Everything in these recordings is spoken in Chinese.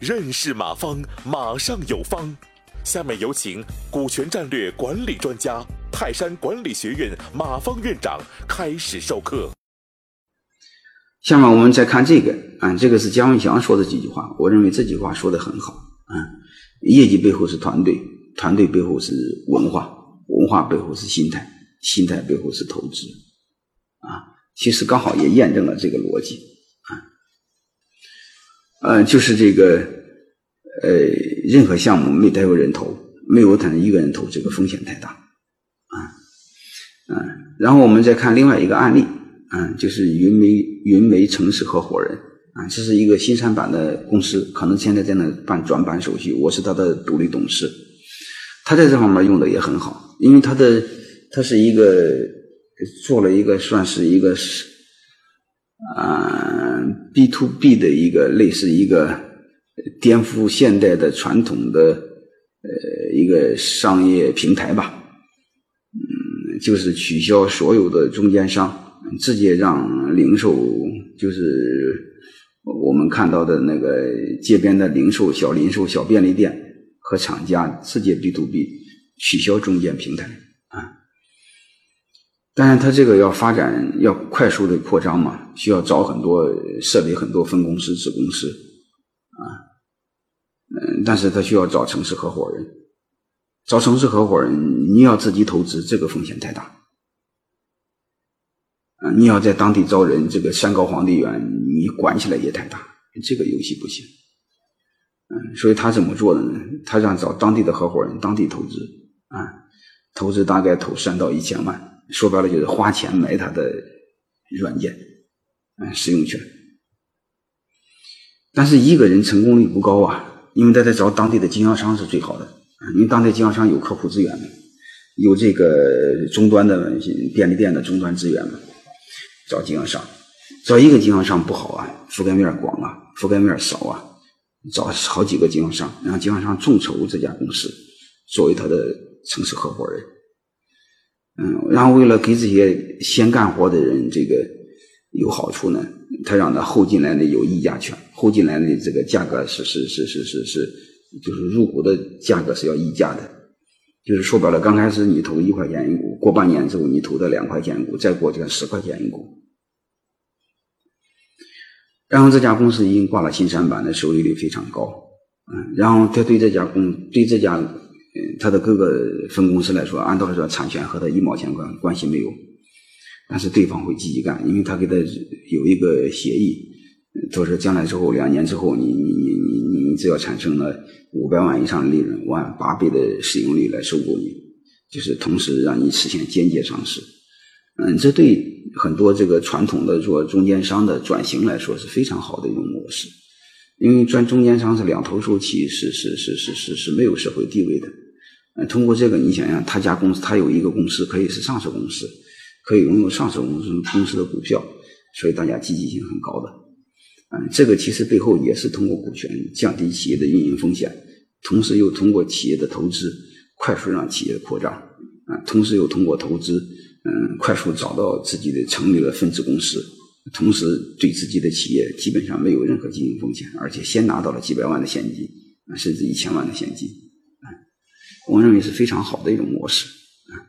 认识马方，马上有方。下面有请股权战略管理专家、泰山管理学院马方院长开始授课。下面我们再看这个，啊，这个是姜文祥说的几句话，我认为这句话说的很好，啊，业绩背后是团队，团队背后是文化，文化背后是心态，心态背后是投资，啊，其实刚好也验证了这个逻辑，啊，呃，就是这个。呃，任何项目没带有人投，没有他一个人投，这个风险太大，啊，嗯，然后我们再看另外一个案例，嗯，就是云煤云煤城市合伙人，啊，这是一个新三板的公司，可能现在在那办转板手续，我是他的独立董事，他在这方面用的也很好，因为他的他是一个做了一个算是一个是，啊，B to B 的一个类似一个。颠覆现代的传统的呃一个商业平台吧，嗯，就是取消所有的中间商，直接让零售，就是我们看到的那个街边的零售小零售小便利店和厂家直接 B to B，取消中间平台啊。当然，它这个要发展要快速的扩张嘛，需要找很多设立很多分公司子公司。啊，嗯，但是他需要找城市合伙人，找城市合伙人，你要自己投资，这个风险太大。啊，你要在当地招人，这个山高皇帝远，你管起来也太大，这个游戏不行。嗯，所以他怎么做的呢？他让找当地的合伙人，当地投资，啊，投资大概投三到一千万，说白了就是花钱买他的软件，嗯，使用权。但是一个人成功率不高啊，因为他在找当地的经销商是最好的因为当地经销商有客户资源嘛，有这个终端的便利店的终端资源嘛，找经销商，找一个经销商不好啊，覆盖面广啊，覆盖面少啊，找好几个经销商，让经销商众筹这家公司作为他的城市合伙人，嗯，然后为了给这些先干活的人这个有好处呢。他让他后进来的有议价权，后进来的这个价格是是是是是是，就是入股的价格是要议价的，就是说白了，刚开始你投一块钱一股，过半年之后你投的两块钱一股，再过就十块钱一股。然后这家公司已经挂了新三板的收益率非常高，嗯，然后他对这家公对这家嗯他的各个分公司来说，按道理说产权和他一毛钱关关系没有。但是对方会积极干，因为他给他有一个协议，他说将来之后两年之后，你你你你你只要产生了五百万以上的利润，我按八倍的使用率来收购你，就是同时让你实现间接上市。嗯，这对很多这个传统的做中间商的转型来说是非常好的一种模式，因为赚中间商是两头受气，是是是是是是没有社会地位的。嗯，通过这个，你想想，他家公司他有一个公司可以是上市公司。可以拥有上市公司公司的股票，所以大家积极性很高的。嗯，这个其实背后也是通过股权降低企业的运营风险，同时又通过企业的投资快速让企业扩张，啊，同时又通过投资，嗯，快速找到自己的成立了分支公司，同时对自己的企业基本上没有任何经营风险，而且先拿到了几百万的现金，啊，甚至一千万的现金，啊，我认为是非常好的一种模式。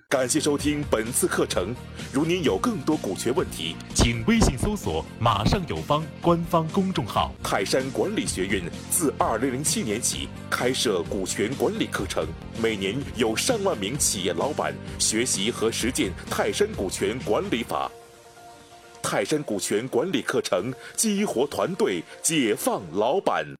感谢收听本次课程。如您有更多股权问题，请微信搜索“马上有方”官方公众号。泰山管理学院自二零零七年起开设股权管理课程，每年有上万名企业老板学习和实践泰山股权管理法。泰山股权管理课程激活团队，解放老板。